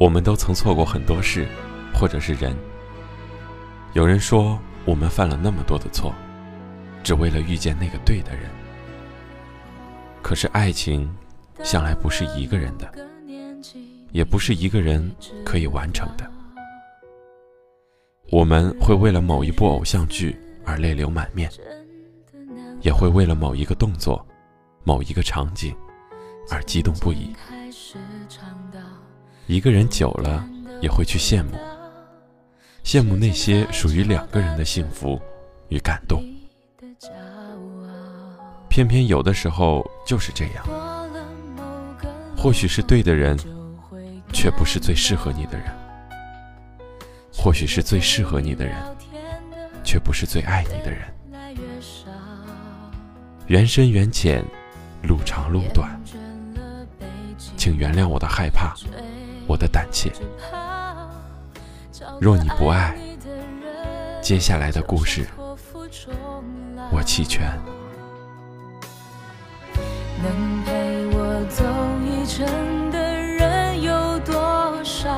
我们都曾错过很多事，或者是人。有人说，我们犯了那么多的错，只为了遇见那个对的人。可是爱情，向来不是一个人的，也不是一个人可以完成的。我们会为了某一部偶像剧而泪流满面，也会为了某一个动作、某一个场景而激动不已。一个人久了，也会去羡慕，羡慕那些属于两个人的幸福与感动。偏偏有的时候就是这样，或许是对的人，却不是最适合你的人；或许是最适合你的人，却不是最爱你的人。缘深缘浅，路长路短，请原谅我的害怕。我的胆怯。若你不爱，接下来的故事我弃权。能陪我走一程的人有多少？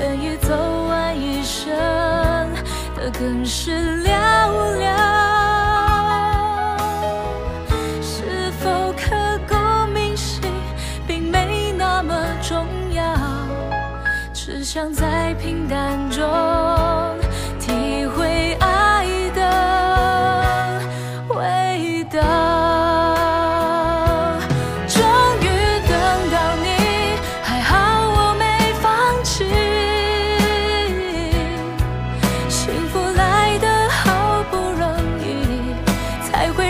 愿意走完一生的更是寥想在平淡中体会爱的味道终于等到你还好我没放弃。幸福来得好不容易才会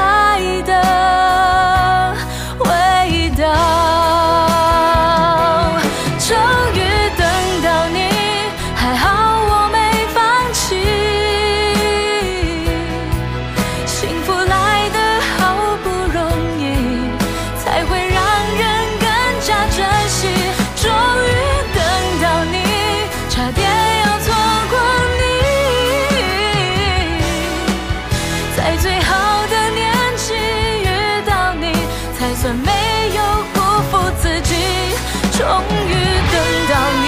终于等到你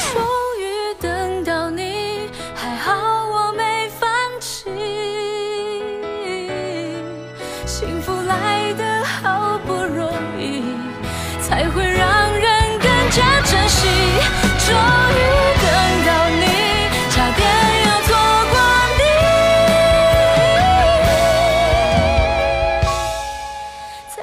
终于等到你还好我没放弃。幸福来得好不容易才会